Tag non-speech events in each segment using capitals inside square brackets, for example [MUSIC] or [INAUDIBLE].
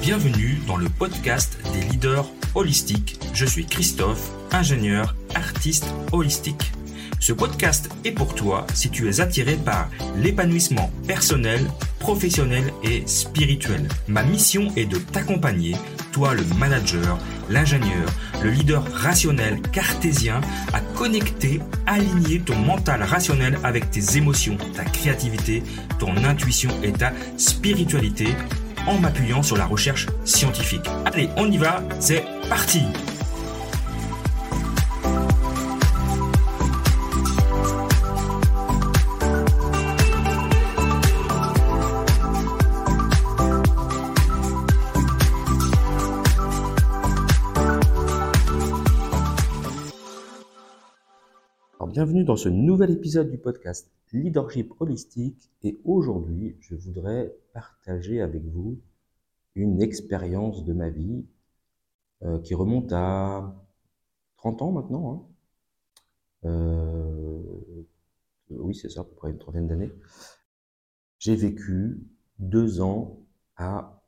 Bienvenue dans le podcast des leaders holistiques. Je suis Christophe, ingénieur, artiste holistique. Ce podcast est pour toi si tu es attiré par l'épanouissement personnel, professionnel et spirituel. Ma mission est de t'accompagner, toi le manager, l'ingénieur, le leader rationnel cartésien, à connecter, aligner ton mental rationnel avec tes émotions, ta créativité, ton intuition et ta spiritualité en m'appuyant sur la recherche scientifique. Allez, on y va, c'est parti bienvenue dans ce nouvel épisode du podcast Leadership Holistique et aujourd'hui je voudrais partager avec vous une expérience de ma vie euh, qui remonte à 30 ans maintenant. Hein. Euh, oui c'est ça, à peu près une trentaine d'années. J'ai vécu deux ans à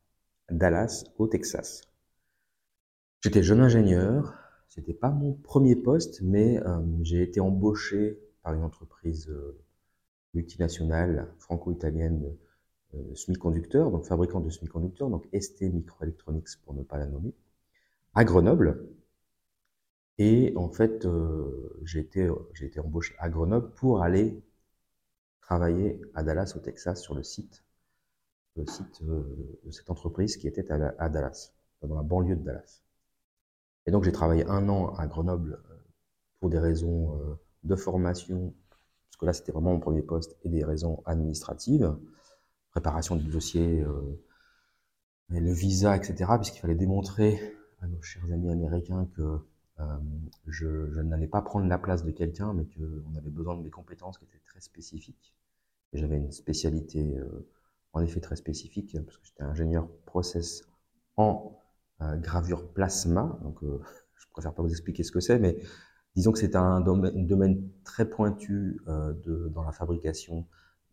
Dallas au Texas. J'étais jeune ingénieur, c'était pas mon premier poste, mais euh, j'ai été embauché par une entreprise euh, multinationale franco-italienne euh, semi-conducteurs, donc fabricant de semi-conducteurs, donc ST Microelectronics pour ne pas la nommer, à Grenoble. Et en fait, j'ai été, été embauché à Grenoble pour aller travailler à Dallas, au Texas, sur le site, le site de cette entreprise qui était à Dallas, dans la banlieue de Dallas. Et donc j'ai travaillé un an à Grenoble euh, pour des raisons euh, de formation, parce que là c'était vraiment mon premier poste, et des raisons administratives, préparation du dossier, euh, le visa, etc., puisqu'il fallait démontrer à nos chers amis américains que je, n'allais pas prendre la place de quelqu'un, mais qu'on avait besoin de mes compétences qui étaient très spécifiques. Et j'avais une spécialité en effet très spécifique, parce que j'étais ingénieur process en gravure plasma. Donc, euh, je préfère pas vous expliquer ce que c'est, mais disons que c'est un domaine, très pointu euh, de, dans la fabrication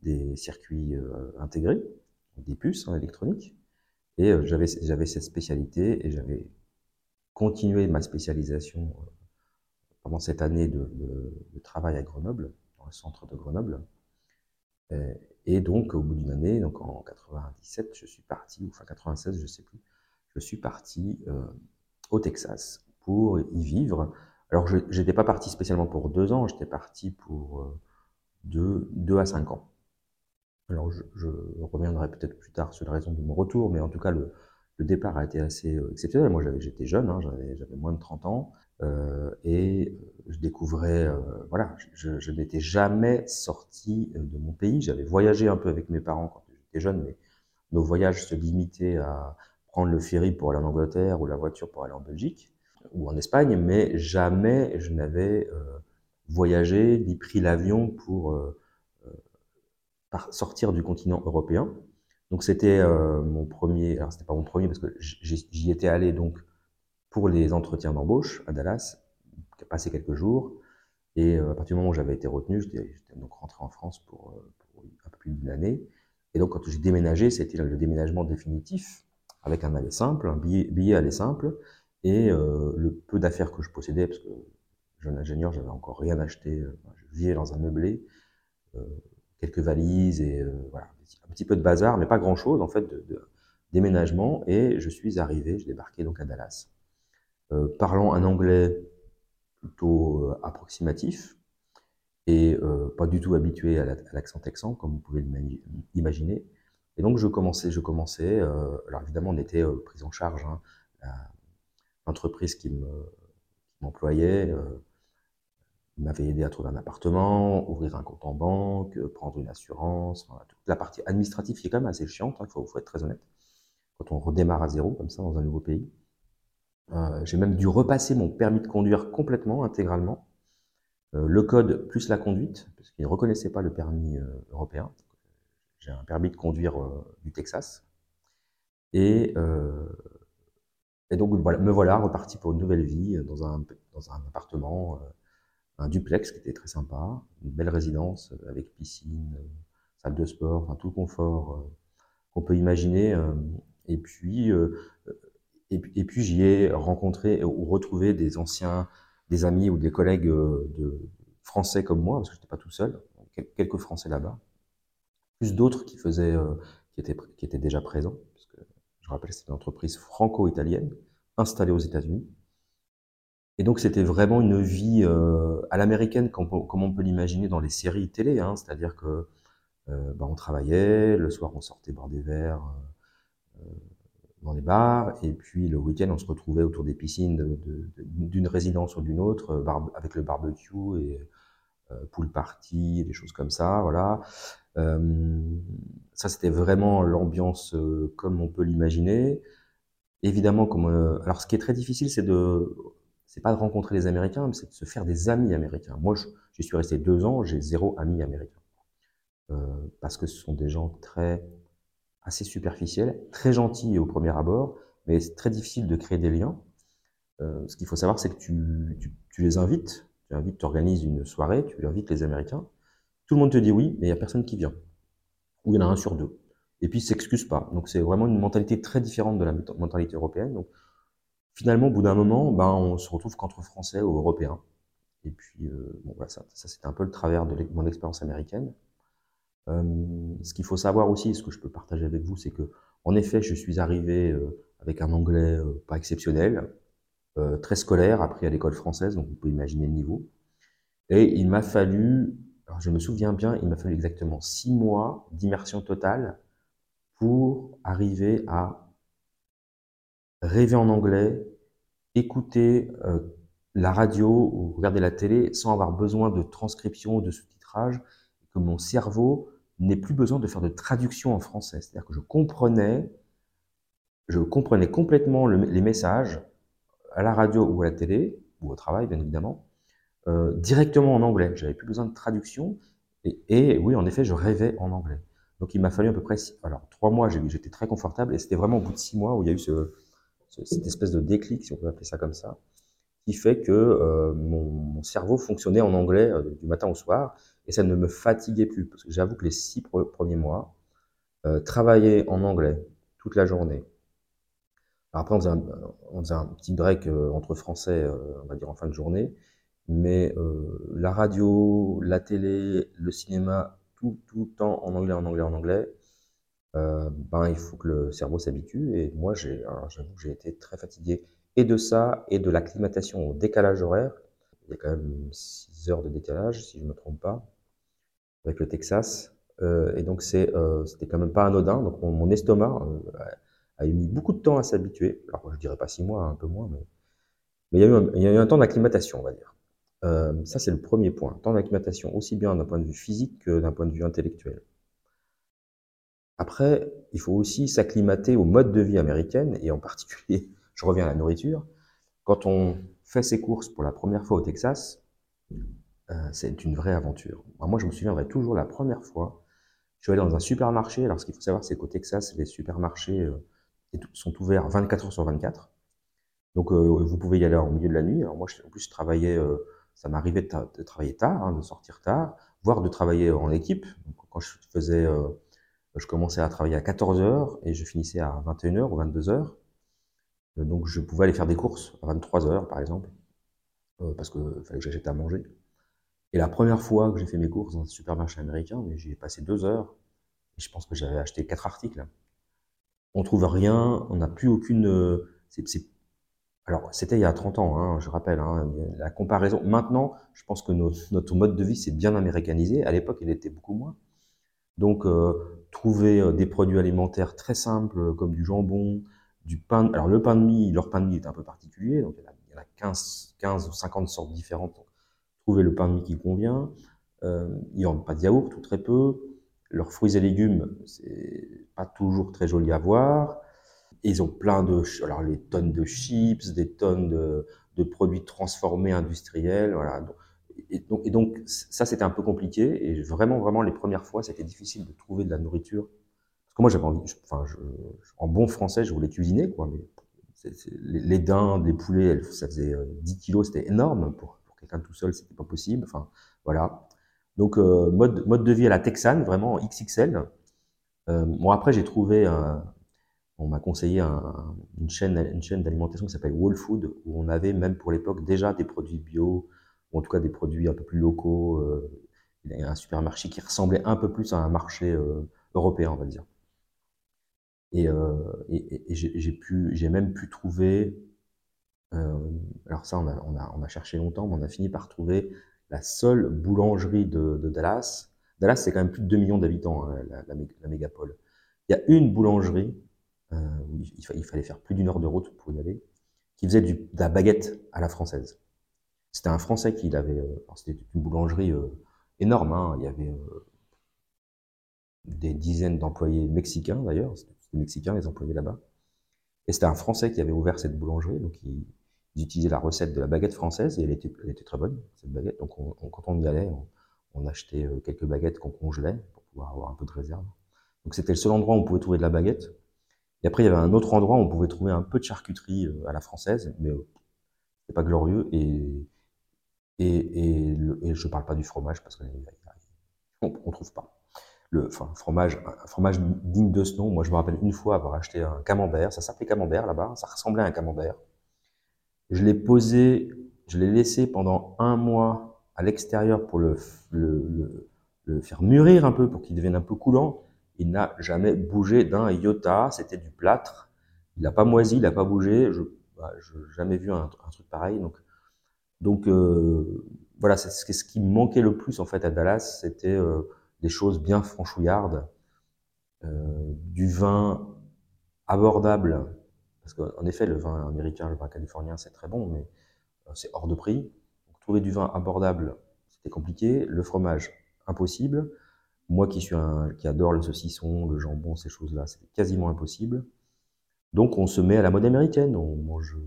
des circuits euh, intégrés, des puces en électronique. Et j'avais cette spécialité et j'avais continué ma spécialisation pendant cette année de, travail à Grenoble, dans le centre de Grenoble. Et donc, au bout d'une année, donc en 97, je suis parti, ou enfin 96, je sais plus, je suis parti euh, au Texas pour y vivre. Alors, je n'étais pas parti spécialement pour deux ans, j'étais parti pour euh, deux, à cinq ans. Alors, je, reviendrai peut-être plus tard sur la raison de mon retour, mais en tout cas, le, départ a été assez euh, exceptionnel. Moi, j'étais jeune, hein, j'avais moins de 30 ans, et je découvrais, voilà, je n'étais jamais sorti de mon pays. J'avais voyagé un peu avec mes parents quand j'étais jeune, mais nos voyages se limitaient à, prendre le ferry pour aller en Angleterre ou la voiture pour aller en Belgique ou en Espagne, mais jamais je n'avais euh, voyagé ni pris l'avion pour euh, euh, sortir du continent européen. Donc c'était mon premier, alors c'était pas mon premier parce que j'y étais allé donc pour les entretiens d'embauche à Dallas, passé quelques jours, et à partir du moment où j'avais été retenu, j'étais donc rentré en France pour, pour un peu plus d'une année. Et donc quand j'ai déménagé, c'était le déménagement définitif avec un aller simple, un billet, billet aller simple, et euh, le peu d'affaires que je possédais, parce que jeune ingénieur, j'avais encore rien acheté, euh, je vivais dans un meublé, euh, quelques valises et un petit peu de bazar, mais pas grand chose en fait déménagement, et je suis arrivé, je débarquais donc à Dallas, parlant un anglais plutôt approximatif et pas du tout habitué à l'accent texan, comme vous pouvez l'imaginer. Et donc je commençais, je commençais. Euh, alors évidemment, on était euh, pris en charge. Hein, L'entreprise qui m'employait euh, m'avait aidé à trouver un appartement, ouvrir un compte en banque, prendre une assurance. Toute la partie administrative qui est quand même assez chiante. Il hein, faut, faut, être très honnête. Quand on redémarre à zéro comme ça dans un nouveau pays. Euh, J'ai même dû repasser mon permis de conduire complètement, intégralement. Le code plus la conduite, parce qu'il ne reconnaissait pas le permis européen. J'ai un permis de conduire euh, du Texas. Et, et donc voilà, me voilà reparti pour une nouvelle vie dans un, dans un appartement, un duplex qui était très sympa, une belle résidence avec piscine, salle de sport, tout le confort qu'on peut imaginer. Et puis, et, puis j'y ai rencontré ou retrouvé des anciens, des amis ou des collègues de français comme moi, parce que je n'étais pas tout seul, quelques Français là-bas, plus d'autres qui faisaient, qui étaient, qui déjà présents, parce je rappelle, c'est une entreprise franco-italienne installée aux États-Unis. Et donc c'était vraiment une vie à l'américaine, comme, on peut l'imaginer dans les séries télé, hein, c'est-à-dire que bah, on travaillait, le soir on sortait boire des verres dans les bars, et puis le week-end, on se retrouvait autour des piscines d'une résidence ou d'une autre, euh, avec le barbecue euh, pool party, des choses comme ça, voilà. Euh, ça, c'était vraiment l'ambiance comme on peut l'imaginer. Évidemment, comme, alors ce qui est très difficile, c'est de, c'est pas de rencontrer les Américains, mais c'est de se faire des amis américains. Moi, je, suis resté deux ans, j'ai zéro ami américain. parce que ce sont des gens très assez superficiel, très gentil au premier abord, mais c'est très difficile de créer des liens. Euh, ce qu'il faut savoir, c'est que tu, tu, les invites, tu invites, tu organises une soirée, tu invites les Américains, tout le monde te dit oui, mais il n'y a personne qui vient. Ou il y en a un sur deux. Et puis, ils s'excusent pas. Donc, c'est vraiment une mentalité très différente de la mentalité européenne. Donc, finalement, au bout d'un moment, ben, on se retrouve qu'entre Français ou Européens. Et puis, euh, bon, voilà, ça, ça c'était un peu le travers de mon expérience américaine. Ce qu'il faut savoir aussi, ce que je peux partager avec vous, c'est que, en effet, je suis arrivé euh, avec un anglais euh, pas exceptionnel, très scolaire, appris à l'école française, donc vous pouvez imaginer le niveau. Et il m'a fallu, je me souviens bien, il m'a fallu exactement six mois d'immersion totale pour arriver à rêver en anglais, écouter la radio ou regarder la télé sans avoir besoin de transcription ou de sous-titrage, que mon cerveau n'ai plus besoin de faire de traduction en français. C'est-à-dire que je comprenais, je comprenais complètement les messages à la radio ou à la télé, ou au travail bien évidemment, euh, directement en anglais. J'avais plus besoin de traduction. Et, oui, en effet, je rêvais en anglais. Donc il m'a fallu à peu près, alors trois mois, j'étais très confortable, et c'était vraiment au bout de six mois où il y a eu ce, cette espèce de déclic, si on peut appeler ça comme ça, qui fait que euh, mon, cerveau fonctionnait en anglais euh, du matin au soir, et ça ne me fatiguait plus. Parce que j'avoue que les six premiers mois, travailler en anglais toute la journée. Après, on faisait, un, petit break euh, entre français, euh, on va dire en fin de journée. Mais la radio, la télé, le cinéma, tout, tout le temps en anglais, en anglais, en anglais, ben, il faut que le cerveau s'habitue. Et moi, j'ai, j'avoue que j'ai été très fatigué et de ça, et de l'acclimatation au décalage horaire. Il y a quand même 6 heures de décalage, si je ne me trompe pas avec le Texas. Euh, et donc, c'est, euh, c'était quand même pas anodin. Donc, mon, estomac euh, a, eu mis beaucoup de temps à s'habituer. Alors, je dirais pas six mois, un peu moins, mais, mais il, y a eu un, il y a eu un temps d'acclimatation, on va dire. ça, c'est le premier point. Temps d'acclimatation, aussi bien d'un point de vue physique que d'un point de vue intellectuel. Après, il faut aussi s'acclimater au mode de vie américaine, et en particulier, je reviens à la nourriture. Quand on fait ses courses pour la première fois au Texas, euh, c'est une vraie aventure. moi, je me souviendrai toujours la première fois. Je suis allé dans un supermarché. Alors, ce qu'il faut savoir, c'est qu'au Texas, les supermarchés euh, sont ouverts 24 heures sur 24. Donc, euh, vous pouvez y aller en milieu de la nuit. Alors, moi, en plus, je travaillais, ça m'arrivait de, travailler tard, hein, de sortir tard, voire de travailler en équipe. Quand je faisais, je commençais à travailler à 14 heures et je finissais à 21 heures ou 22 heures. Donc, je pouvais aller faire des courses à 23 heures, par exemple, parce qu'il fallait que j'achète à manger. Et la première fois que j'ai fait mes courses dans un supermarché américain, mais j'ai passé deux heures. Et je pense que j'avais acheté quatre articles. On trouve rien, on n'a plus aucune. Euh, alors, c'était il y a 30 ans, hein, je rappelle. Hein, la comparaison. Maintenant, je pense que notre mode de vie s'est bien américanisé. À l'époque, il était beaucoup moins. Donc, euh, trouver euh, des produits alimentaires très simples comme du jambon, du pain. Alors, le pain de mie, leur pain de mie est un peu particulier. Donc, il y a, 15, 15 ou 50 sortes différentes trouver le pain de mie qui convient. Euh, ils n'ont pas de yaourt ou très peu. Leurs fruits et légumes, c'est pas toujours très joli à voir. ils ont plein de, alors les tonnes de chips, des tonnes de, produits transformés industriels, voilà. Et donc, ça c'était un peu compliqué et vraiment vraiment les premières fois c'était difficile de trouver de la nourriture parce que moi, j'avais envie, en bon français, je voulais cuisiner, quoi, mais les, les, dindes, les poulets, ça faisait 10 euh, kilos, c'était énorme. Pour, pour quelqu'un tout seul, c'était pas possible. Enfin, voilà. Donc, euh, mode, mode de vie à la texane, vraiment XXL. Euh, bon, après, j'ai trouvé, on m'a conseillé un, une chaîne, une chaîne d'alimentation qui s'appelle Whole Food, où on avait même pour l'époque déjà des produits bio, ou en tout cas des produits un peu plus locaux. Il y a un supermarché qui ressemblait un peu plus à un marché euh, européen, on va dire. Et, euh, j'ai même pu trouver, alors ça on, a, on a cherché longtemps, mais on a fini par trouver la seule boulangerie de, de Dallas. Dallas, c'est quand même plus de 2 millions d'habitants, hein, la, la, la, mégapole. Il y a une boulangerie, euh, où il, fallait faire plus d'une heure de route pour y aller, qui faisait du, de la baguette à la française. C'était un Français qui l'avait. Euh, c'était une boulangerie euh, énorme. Hein, il y avait euh, des dizaines d'employés mexicains d'ailleurs. C'était mexicains les employés là-bas. Et c'était un Français qui avait ouvert cette boulangerie. Donc il, ils utilisaient la recette de la baguette française et elle était, elle était très bonne, cette baguette. Donc on, quand on y allait, on, achetait euh, quelques baguettes qu'on congelait pour pouvoir avoir un peu de réserve. Donc c'était le seul endroit où on pouvait trouver de la baguette. Et après, il y avait un autre endroit où on pouvait trouver un peu de charcuterie euh, à la française, mais euh, c'est pas glorieux. Et, et, et, je parle pas du fromage parce qu'on on trouve pas. Le enfin, fromage, un fromage digne de ce nom. Moi, je me rappelle une fois avoir acheté un camembert. Ça s'appelait camembert là-bas. Ça ressemblait à un camembert. Je l'ai posé, je l'ai laissé pendant un mois à l'extérieur pour le, le, le, le, faire mûrir un peu, pour qu'il devienne un peu coulant. Il n'a jamais bougé d'un iota. C'était du plâtre. Il n'a pas moisi, il n'a pas bougé. Je n'ai bah, jamais vu un, un, truc pareil. Donc, donc euh, voilà, c'est ce qui me manquait le plus en fait à Dallas, c'était euh, des choses bien franchouillardes, euh, du vin abordable, parce qu'en effet, le vin américain, le vin californien, c'est très bon, mais euh, c'est hors de prix. Trouver du vin abordable, c'était compliqué. Le fromage, impossible. Moi qui suis qui adore le saucisson, le jambon, ces choses-là, c'était quasiment impossible. Donc on se met à la mode américaine, on mange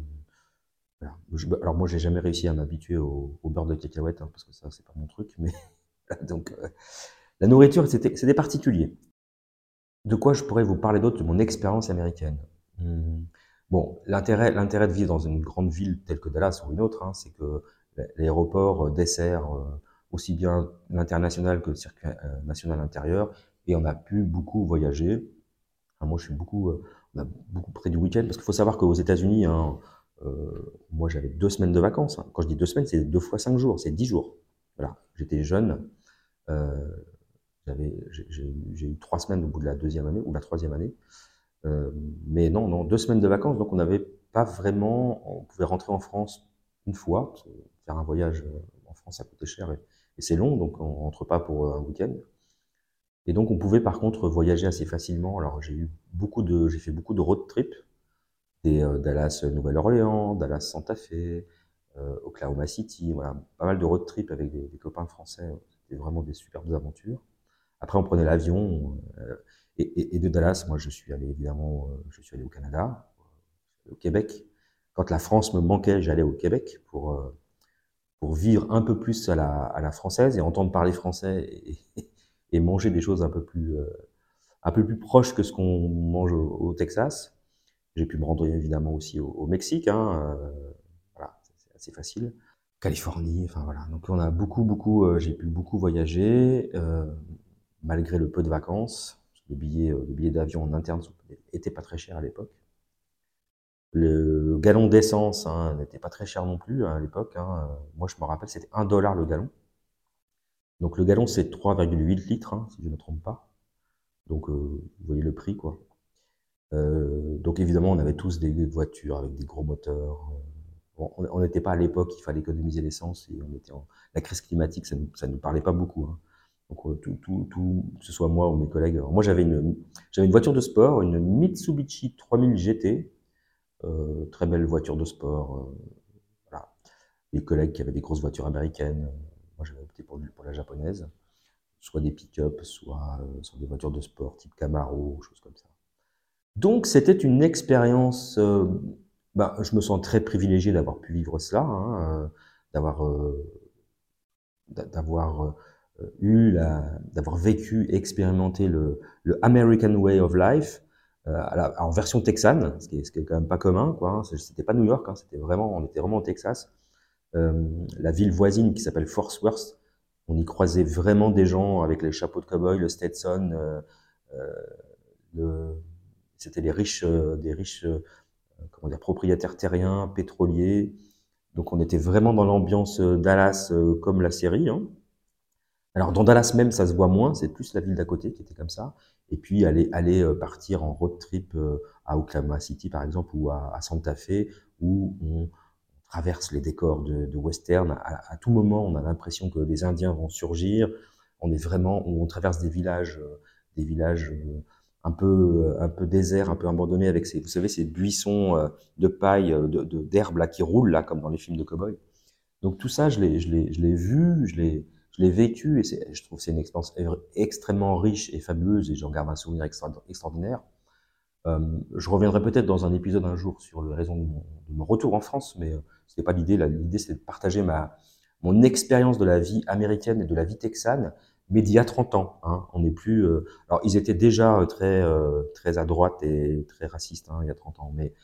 alors moi, j'ai jamais réussi à m'habituer au, beurre de cacahuète, hein, parce que ça, c'est pas mon truc. Mais [LAUGHS] donc, euh, la nourriture, c'était particulier. De quoi je pourrais vous parler d'autre de mon expérience américaine? Hmm. Bon, l'intérêt, l'intérêt de vivre dans une grande ville telle que Dallas ou une autre, hein, c'est que l'aéroport euh, dessert euh, aussi bien l'international que le circuit euh, national intérieur, et on a pu beaucoup voyager. Moi, je suis beaucoup, on a beaucoup près du week-end, parce qu'il faut savoir qu'aux États-Unis, hein, euh, moi, j'avais deux semaines de vacances. Hein. Quand je dis deux semaines, c'est deux fois cinq jours, c'est dix jours. Voilà, j'étais jeune. Euh, j'ai eu trois semaines au bout de la deuxième année ou la troisième année. Euh, mais non, non, deux semaines de vacances, donc on n'avait pas vraiment. On pouvait rentrer en France une fois, faire un voyage euh, en France, ça coûtait cher et, c'est long, donc on rentre pas pour un week-end. Et donc on pouvait par contre voyager assez facilement. Alors j'ai eu beaucoup de, j'ai fait beaucoup de road trip des euh, Dallas Nouvelle-Orléans, Dallas Santa Fe, euh, Oklahoma City, pas mal de road trip avec des, copains français. C'était vraiment des superbes aventures. Après, on prenait l'avion. Euh, et, de Dallas, moi, je suis allé évidemment, euh, je suis allé au Canada, au Québec. Quand la France me manquait, j'allais au Québec pour euh, pour vivre un peu plus à la, française et entendre parler français et, manger des choses un peu plus un peu plus proches que ce qu'on mange au, Texas. J'ai pu me rendre évidemment aussi au, Mexique, hein, euh, voilà, c'est assez facile. Californie, enfin voilà. Donc on a beaucoup, beaucoup, euh, j'ai pu beaucoup voyager, euh, malgré le peu de vacances. Le billet, le billet d'avion en interne était pas très cher à l'époque. Le gallon d'essence hein, n'était pas très cher non plus hein, à l'époque. Hein. Moi, je me rappelle, c'était 1 dollar le gallon. Donc le gallon, c'est 3,8 litres, si je ne me trompe pas. Donc euh, vous voyez le prix, quoi. Euh, donc évidemment, on avait tous des voitures avec des gros moteurs. On n'était pas à l'époque, il fallait économiser l'essence la crise climatique, ça ne nous, parlait pas beaucoup. Donc euh, tout, tout, tout, que ce soit moi ou mes collègues. Moi, j'avais une, j'avais une voiture de sport, une Mitsubishi 3000 GT, euh, très belle voiture de sport. Euh, voilà. Les collègues qui avaient des grosses voitures américaines, moi j'avais opté pour, pour la japonaise, soit des pick-up, soit, des voitures de sport type Camaro, choses comme ça. Donc c'était une expérience. Bah, je me sens très privilégié d'avoir pu vivre cela, hein, d'avoir d'avoir eu d'avoir vécu, expérimenté le, le, American Way of Life en version texane, ce qui, est, quand même pas commun, quoi. Hein. C'était pas New York, hein, c'était vraiment, on était vraiment au Texas. la ville voisine qui s'appelle Fort Worth, on y croisait vraiment des gens avec les chapeaux de cowboy, le Stetson, euh, c'était les riches, des riches comment dire, propriétaires terriens, pétroliers. Donc on était vraiment dans l'ambiance euh, Dallas euh, comme la série. Hein. Alors dans Dallas même, ça se voit moins, c'est plus la ville d'à côté qui était comme ça. Et puis aller, aller euh, partir en road trip à Oklahoma City par exemple ou à, Santa Fe où on traverse les décors de, western. À, tout moment, on a l'impression que les Indiens vont surgir. On est vraiment, on traverse des villages, des villages un peu un peu désert, un peu abandonné avec ces vous savez ces buissons euh, de paille, euh, de d'herbe qui roulent là comme dans les films de cowboy. Donc tout ça, je l'ai je l'ai je l'ai vu, je l'ai je l'ai vécu et je trouve c'est une expérience extrêmement riche et fabuleuse et j'en garde un souvenir extraordinaire. Euh, je reviendrai peut-être dans un épisode un jour sur les raisons de mon, retour en France, mais euh, c'était pas l'idée. L'idée c'est de partager ma mon expérience de la vie américaine et de la vie texane mais d'il y a 30 ans. Hein, on n'est plus. Euh, alors, ils étaient déjà très très à droite et très racistes hein, il y a 30 ans, mais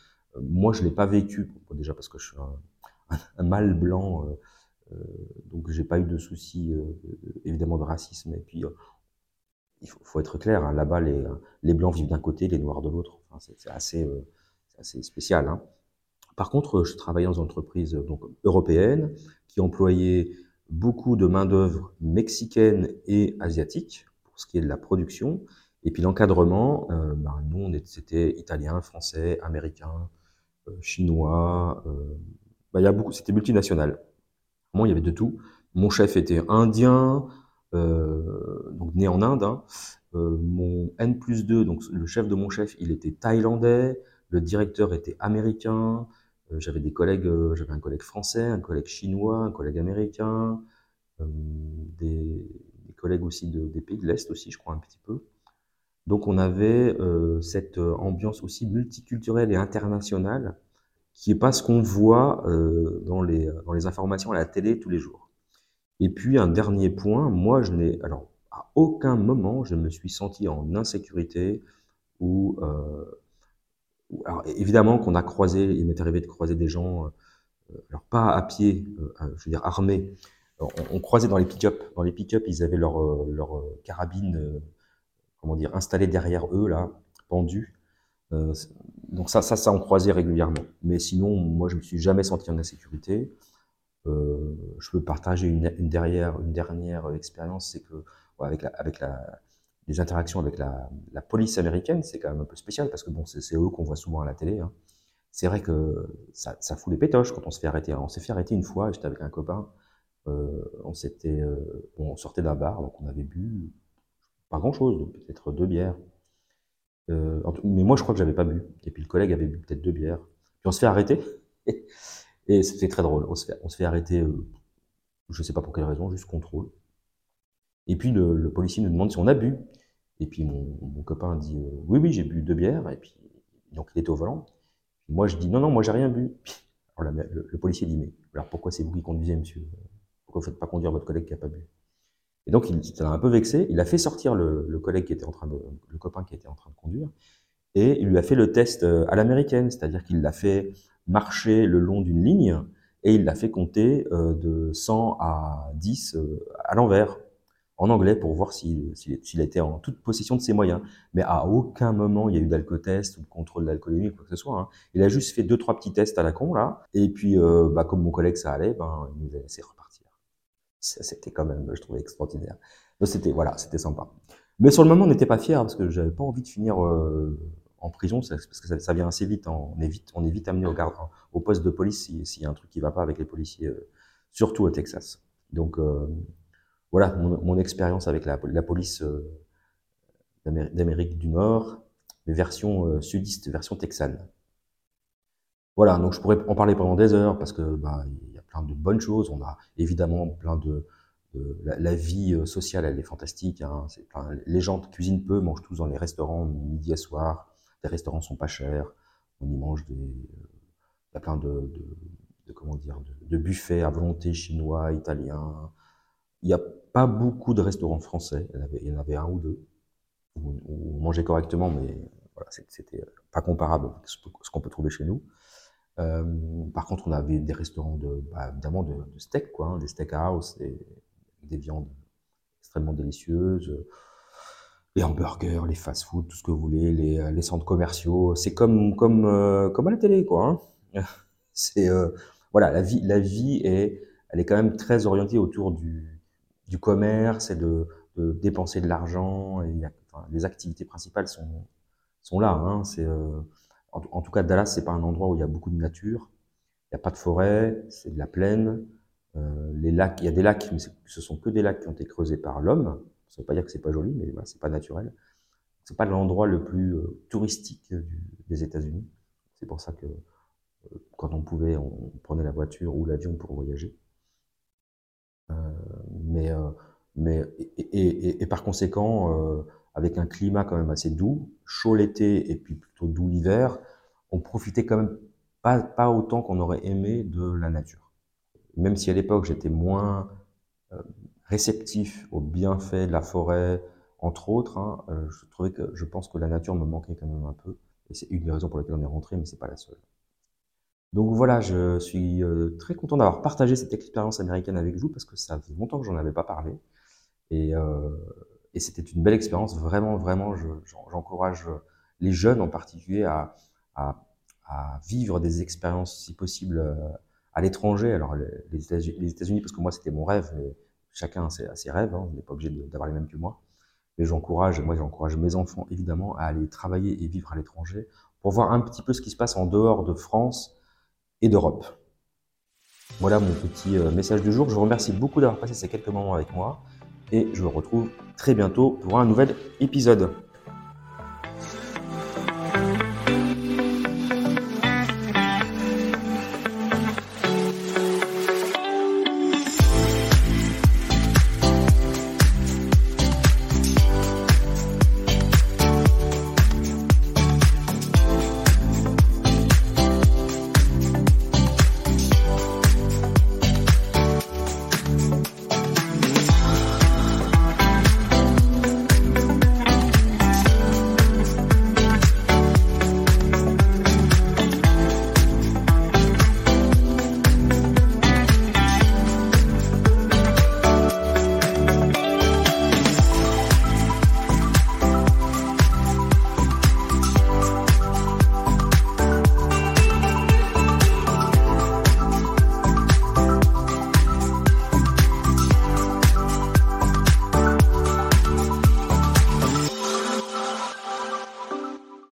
moi, je l'ai pas vécu déjà parce que je suis un [LAUGHS] mâle blanc, donc j'ai pas eu de soucis évidemment de racisme. Et puis, il faut, être clair, hein, là-bas, les, blancs vivent d'un côté, les noirs de l'autre. C'est assez spécial. Hein. Par contre, je travaillais dans une entreprise donc européenne qui employait beaucoup de main-d'œuvre mexicaine et asiatique pour ce qui est de la production. Et puis l'encadrement, euh, ben, nous, c'était italien, français, américain, euh, chinois. Euh, il y a beaucoup, c'était multinational. Il y avait de tout. Mon chef était indien, euh, donc né en Inde. Hein. Euh, mon N plus 2, donc le chef de mon chef, il était thaïlandais. Le directeur était américain. Euh, j'avais des collègues, j'avais un collègue français, un collègue chinois, un collègue américain, des, des, collègues aussi de, des pays de l'Est aussi, je crois un petit peu. Donc on avait cette ambiance aussi multiculturelle et internationale qui est pas ce qu'on voit dans, les, dans les informations à la télé tous les jours. Et puis un dernier point, moi je n'ai alors à aucun moment je me suis senti en insécurité ou euh, alors évidemment qu'on a croisé, il m'est arrivé de croiser des gens, euh, alors pas à pied, euh, je veux dire armés. On, croisait dans les pick-up. Dans les pick-up, ils avaient leur, euh, leur carabine, comment dire, installée derrière eux là, pendue. Donc ça, ça, ça, on croisait régulièrement. Mais sinon, moi, je me suis jamais senti en insécurité. je peux partager une, dernière, expérience, c'est que avec les interactions avec la, police américaine, c'est quand même un peu spécial parce que bon, c'est eux qu'on voit souvent à la télé. Hein. C'est vrai que ça, fout les pétoches quand on se fait arrêter. On s'est fait arrêter une fois, j'étais avec un copain, euh, on euh, sortait d'un bar, donc on avait bu pas grand chose, peut-être deux bières. Euh, mais moi, je crois que j'avais pas bu. Et puis le collègue avait bu peut-être deux bières. Puis on se fait arrêter. [LAUGHS] et c'était très drôle. On se fait, arrêter, euh, je sais pas pour quelle raison, juste contrôle. Et puis le, policier nous demande si on a bu. Et puis mon, copain dit euh, oui, oui, j'ai bu deux bières. Et puis donc il était au volant. moi je dis non, non, moi j'ai rien bu. [LAUGHS] Alors, le, policier dit mais alors pourquoi c'est vous qui conduisez, monsieur? Pourquoi vous faites pas conduire votre collègue qui a pas bu Et donc il s'est un peu vexé. Il a fait sortir le, collègue qui était en train le copain qui était en train de conduire, et il lui a fait le test euh, à l'américaine, c'est-à-dire qu'il l'a fait marcher le long d'une ligne et il l'a fait compter euh, de 100 à 10 à l'envers en anglais pour voir s'il était en toute possession de ses moyens. Mais à aucun moment il y a eu d'alcotest ou de contrôle d'alcoolémie ou quoi que ce soit. Hein. Il a juste fait deux trois petits tests à la con là, et puis euh, bah, comme mon collègue ça allait, ben il nous a laissé repartir. C'était quand même, je trouvais extraordinaire. C'était voilà, c'était sympa. Mais sur le moment on n'était pas fiers parce que j'avais pas envie de finir euh, en prison parce que ça, vient assez vite. Hein. On est vite, on est vite amené au, poste de police s'il y a un truc qui va pas avec les policiers, euh, surtout au Texas. Donc euh, voilà mon, expérience avec la, police d'Amérique du Nord, version sudiste, version texane. Voilà, donc je pourrais en parler pendant des heures parce que bah, plein de bonnes choses. On a évidemment plein de, la, vie euh, sociale, elle est fantastique. Hein. les gens cuisinent peu, mangent tous dans les restaurants midi et soir. Les restaurants sont pas chers. On y mange des, il y a plein de, comment dire, de, buffets à volonté chinois, italiens, il n'y a pas beaucoup de restaurants français. Il y en avait, un ou deux où, on mangeait correctement, mais voilà, c'était pas comparable à ce qu'on peut trouver chez nous. Euh, par contre, on avait des restaurants de, bah, évidemment de, de steak, quoi, hein, des steakhouse, des, des viandes extrêmement délicieuses, les hamburgers, les fast-food, tout ce que vous voulez, les, les centres commerciaux. C'est comme comme euh, comme à la télé, quoi. Hein. [LAUGHS] C'est euh, voilà, la vie la vie est elle est quand même très orientée autour du commerce et de, dépenser de l'argent. Les activités principales sont sont là. Hein. C'est euh, en, tout cas, Dallas, c'est pas un endroit où il y a beaucoup de nature. Il n'y a pas de forêt, c'est de la plaine. Euh, les lacs, il y a des lacs, mais ce sont que des lacs qui ont été creusés par l'homme. Ça ne veut pas dire que c'est pas joli, mais voilà, c'est pas naturel. C'est pas l'endroit le plus euh, touristique des États-Unis. C'est pour ça que euh, quand on pouvait, on prenait la voiture ou l'avion pour voyager. Euh, mais, euh, mais et, et, par conséquent, avec un climat quand même assez doux, chaud l'été et puis plutôt doux l'hiver, on profitait quand même pas, pas autant qu'on aurait aimé de la nature. Même si à l'époque j'étais moins euh, réceptif aux bienfaits de la forêt, entre autres, hein, euh, je trouvais que je pense que la nature me manquait quand même un peu. Et c'est une des raisons pour lesquelles on est rentré, mais c'est pas la seule. Donc voilà, je suis euh, très content d'avoir partagé cette expérience américaine avec vous parce que ça fait longtemps que j'en avais pas parlé. Et, euh, et c'était une belle expérience. Vraiment, vraiment, j'encourage les jeunes en particulier à, à, vivre des expériences, si possible, euh, à l'étranger. Alors, les États-Unis, parce que moi, c'était mon rêve, mais chacun a ses, a ses rêves, hein, on n'est pas obligé d'avoir les mêmes que moi. Mais j'encourage, moi, j'encourage mes enfants, évidemment, à aller travailler et vivre à l'étranger pour voir un petit peu ce qui se passe en dehors de France et d'Europe. Voilà mon petit euh, message du jour. Je vous remercie beaucoup d'avoir passé ces quelques moments avec moi et je vous retrouve très bientôt pour un nouvel épisode.